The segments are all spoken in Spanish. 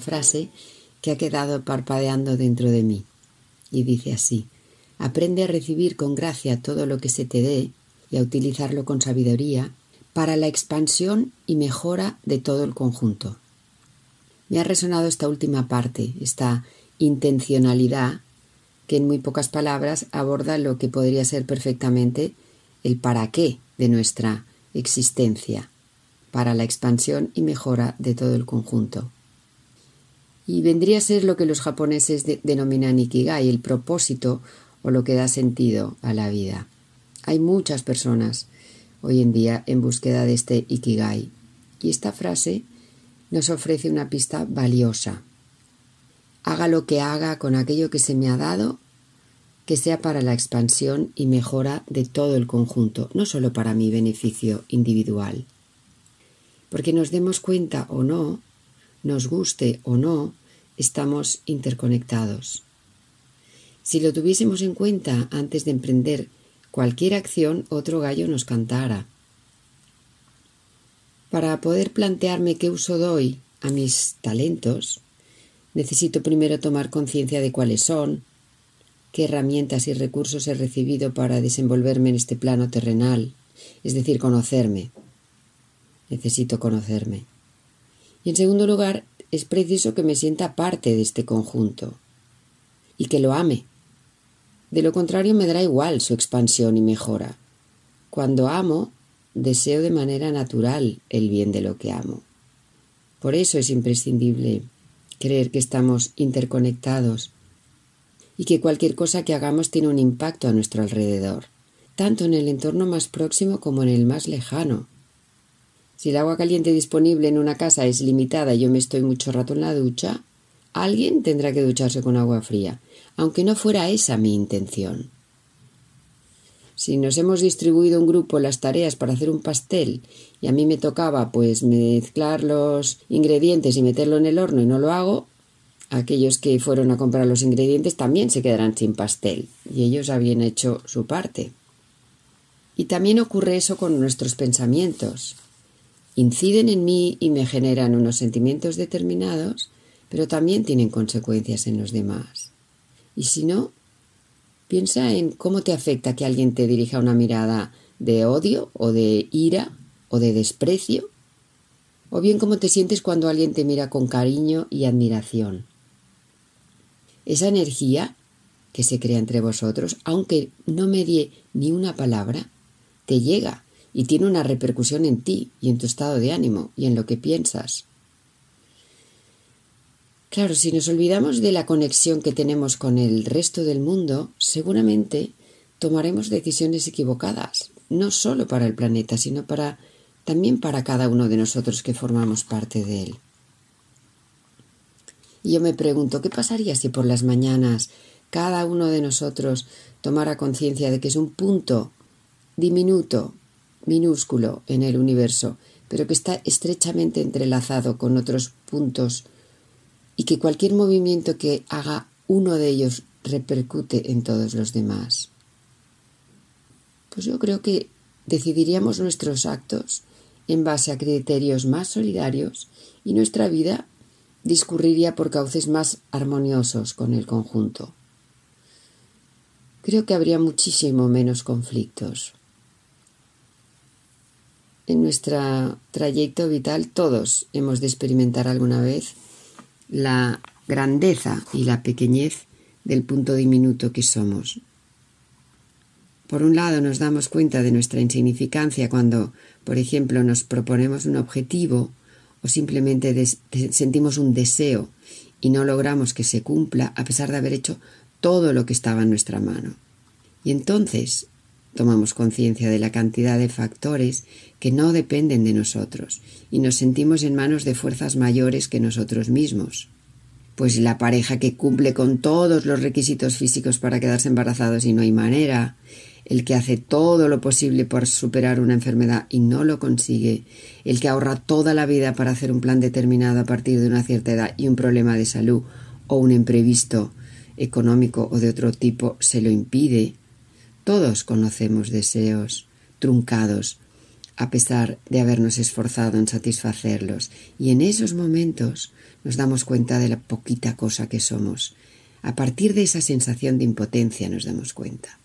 Frase que ha quedado parpadeando dentro de mí y dice así, aprende a recibir con gracia todo lo que se te dé y a utilizarlo con sabiduría para la expansión y mejora de todo el conjunto. Me ha resonado esta última parte, esta intencionalidad que en muy pocas palabras aborda lo que podría ser perfectamente el para qué de nuestra existencia para la expansión y mejora de todo el conjunto. Y vendría a ser lo que los japoneses denominan ikigai, el propósito o lo que da sentido a la vida. Hay muchas personas hoy en día en búsqueda de este ikigai y esta frase nos ofrece una pista valiosa. Haga lo que haga con aquello que se me ha dado, que sea para la expansión y mejora de todo el conjunto, no solo para mi beneficio individual porque nos demos cuenta o no, nos guste o no, estamos interconectados. Si lo tuviésemos en cuenta antes de emprender cualquier acción, otro gallo nos cantara. Para poder plantearme qué uso doy a mis talentos, necesito primero tomar conciencia de cuáles son, qué herramientas y recursos he recibido para desenvolverme en este plano terrenal, es decir, conocerme necesito conocerme. Y en segundo lugar, es preciso que me sienta parte de este conjunto y que lo ame. De lo contrario, me dará igual su expansión y mejora. Cuando amo, deseo de manera natural el bien de lo que amo. Por eso es imprescindible creer que estamos interconectados y que cualquier cosa que hagamos tiene un impacto a nuestro alrededor, tanto en el entorno más próximo como en el más lejano, si el agua caliente disponible en una casa es limitada y yo me estoy mucho rato en la ducha, alguien tendrá que ducharse con agua fría, aunque no fuera esa mi intención. Si nos hemos distribuido un grupo las tareas para hacer un pastel y a mí me tocaba pues mezclar los ingredientes y meterlo en el horno y no lo hago, aquellos que fueron a comprar los ingredientes también se quedarán sin pastel y ellos habían hecho su parte. Y también ocurre eso con nuestros pensamientos inciden en mí y me generan unos sentimientos determinados, pero también tienen consecuencias en los demás. Y si no, piensa en cómo te afecta que alguien te dirija una mirada de odio o de ira o de desprecio, o bien cómo te sientes cuando alguien te mira con cariño y admiración. Esa energía que se crea entre vosotros, aunque no medie ni una palabra, te llega y tiene una repercusión en ti y en tu estado de ánimo y en lo que piensas. Claro, si nos olvidamos de la conexión que tenemos con el resto del mundo, seguramente tomaremos decisiones equivocadas, no solo para el planeta, sino para también para cada uno de nosotros que formamos parte de él. Y yo me pregunto, ¿qué pasaría si por las mañanas cada uno de nosotros tomara conciencia de que es un punto diminuto minúsculo en el universo, pero que está estrechamente entrelazado con otros puntos y que cualquier movimiento que haga uno de ellos repercute en todos los demás. Pues yo creo que decidiríamos nuestros actos en base a criterios más solidarios y nuestra vida discurriría por cauces más armoniosos con el conjunto. Creo que habría muchísimo menos conflictos. En nuestro trayecto vital todos hemos de experimentar alguna vez la grandeza y la pequeñez del punto diminuto que somos. Por un lado nos damos cuenta de nuestra insignificancia cuando, por ejemplo, nos proponemos un objetivo o simplemente sentimos un deseo y no logramos que se cumpla a pesar de haber hecho todo lo que estaba en nuestra mano. Y entonces tomamos conciencia de la cantidad de factores que no dependen de nosotros y nos sentimos en manos de fuerzas mayores que nosotros mismos. Pues la pareja que cumple con todos los requisitos físicos para quedarse embarazados y no hay manera, el que hace todo lo posible por superar una enfermedad y no lo consigue, el que ahorra toda la vida para hacer un plan determinado a partir de una cierta edad y un problema de salud o un imprevisto económico o de otro tipo se lo impide, todos conocemos deseos truncados a pesar de habernos esforzado en satisfacerlos y en esos momentos nos damos cuenta de la poquita cosa que somos. A partir de esa sensación de impotencia nos damos cuenta.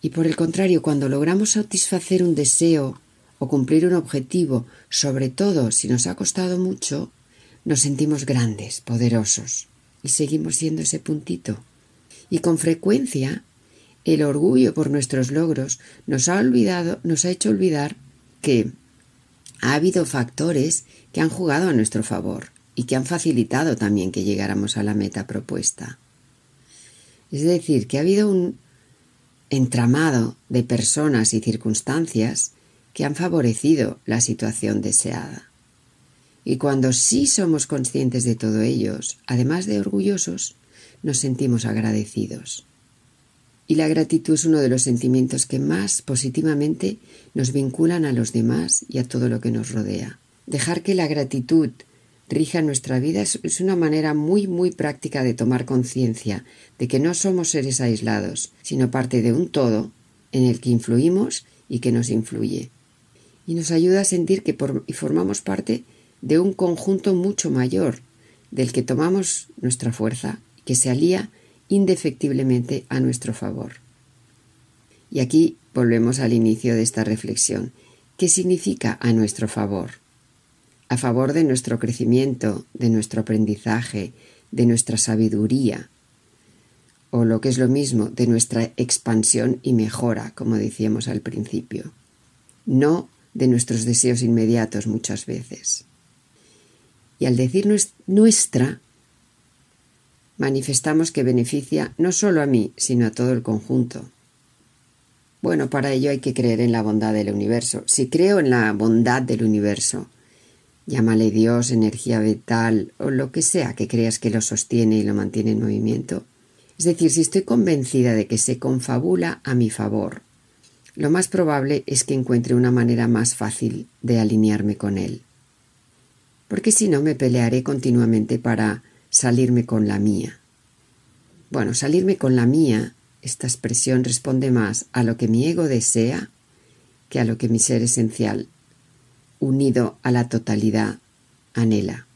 Y por el contrario, cuando logramos satisfacer un deseo o cumplir un objetivo, sobre todo si nos ha costado mucho, nos sentimos grandes, poderosos, y seguimos siendo ese puntito. Y con frecuencia el orgullo por nuestros logros nos ha olvidado, nos ha hecho olvidar que ha habido factores que han jugado a nuestro favor y que han facilitado también que llegáramos a la meta propuesta. Es decir, que ha habido un entramado de personas y circunstancias que han favorecido la situación deseada. Y cuando sí somos conscientes de todo ellos, además de orgullosos, nos sentimos agradecidos. Y la gratitud es uno de los sentimientos que más positivamente nos vinculan a los demás y a todo lo que nos rodea. Dejar que la gratitud rija nuestra vida es una manera muy muy práctica de tomar conciencia de que no somos seres aislados, sino parte de un todo en el que influimos y que nos influye. Y nos ayuda a sentir que formamos parte de un conjunto mucho mayor, del que tomamos nuestra fuerza, que se alía indefectiblemente a nuestro favor. Y aquí volvemos al inicio de esta reflexión. ¿Qué significa a nuestro favor? A favor de nuestro crecimiento, de nuestro aprendizaje, de nuestra sabiduría, o lo que es lo mismo, de nuestra expansión y mejora, como decíamos al principio, no de nuestros deseos inmediatos muchas veces. Y al decir nuestra, manifestamos que beneficia no solo a mí, sino a todo el conjunto. Bueno, para ello hay que creer en la bondad del universo. Si creo en la bondad del universo, llámale Dios, energía vital o lo que sea que creas que lo sostiene y lo mantiene en movimiento. Es decir, si estoy convencida de que se confabula a mi favor, lo más probable es que encuentre una manera más fácil de alinearme con él. Porque si no me pelearé continuamente para salirme con la mía. Bueno, salirme con la mía, esta expresión responde más a lo que mi ego desea que a lo que mi ser esencial, unido a la totalidad, anhela.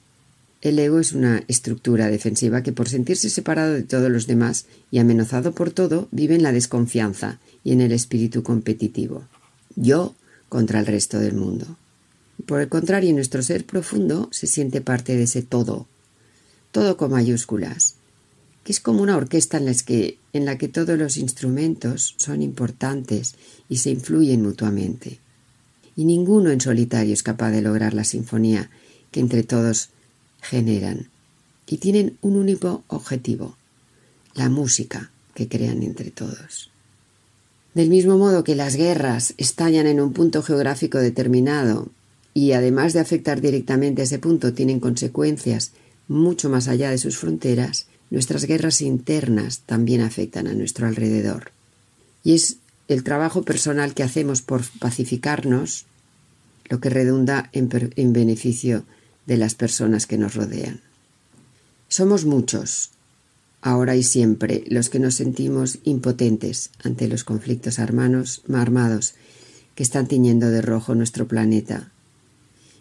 El ego es una estructura defensiva que por sentirse separado de todos los demás y amenazado por todo, vive en la desconfianza y en el espíritu competitivo. Yo contra el resto del mundo. Por el contrario, nuestro ser profundo se siente parte de ese todo, todo con mayúsculas, que es como una orquesta en la que, en la que todos los instrumentos son importantes y se influyen mutuamente. Y ninguno en solitario es capaz de lograr la sinfonía que entre todos generan. Y tienen un único objetivo, la música que crean entre todos. Del mismo modo que las guerras estallan en un punto geográfico determinado y además de afectar directamente a ese punto tienen consecuencias mucho más allá de sus fronteras, nuestras guerras internas también afectan a nuestro alrededor. Y es el trabajo personal que hacemos por pacificarnos lo que redunda en, en beneficio de las personas que nos rodean. Somos muchos, ahora y siempre, los que nos sentimos impotentes ante los conflictos armados que están tiñendo de rojo nuestro planeta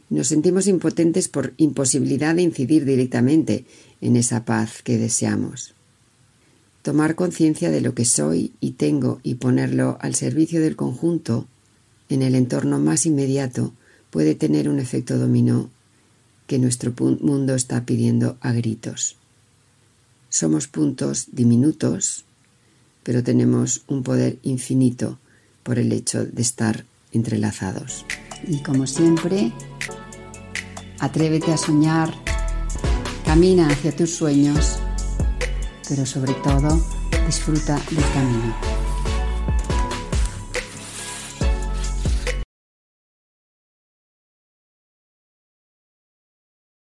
nos sentimos impotentes por imposibilidad de incidir directamente en esa paz que deseamos. Tomar conciencia de lo que soy y tengo y ponerlo al servicio del conjunto en el entorno más inmediato puede tener un efecto dominó que nuestro mundo está pidiendo a gritos. Somos puntos diminutos, pero tenemos un poder infinito por el hecho de estar entrelazados. Y como siempre, atrévete a soñar, camina hacia tus sueños, pero sobre todo disfruta del camino.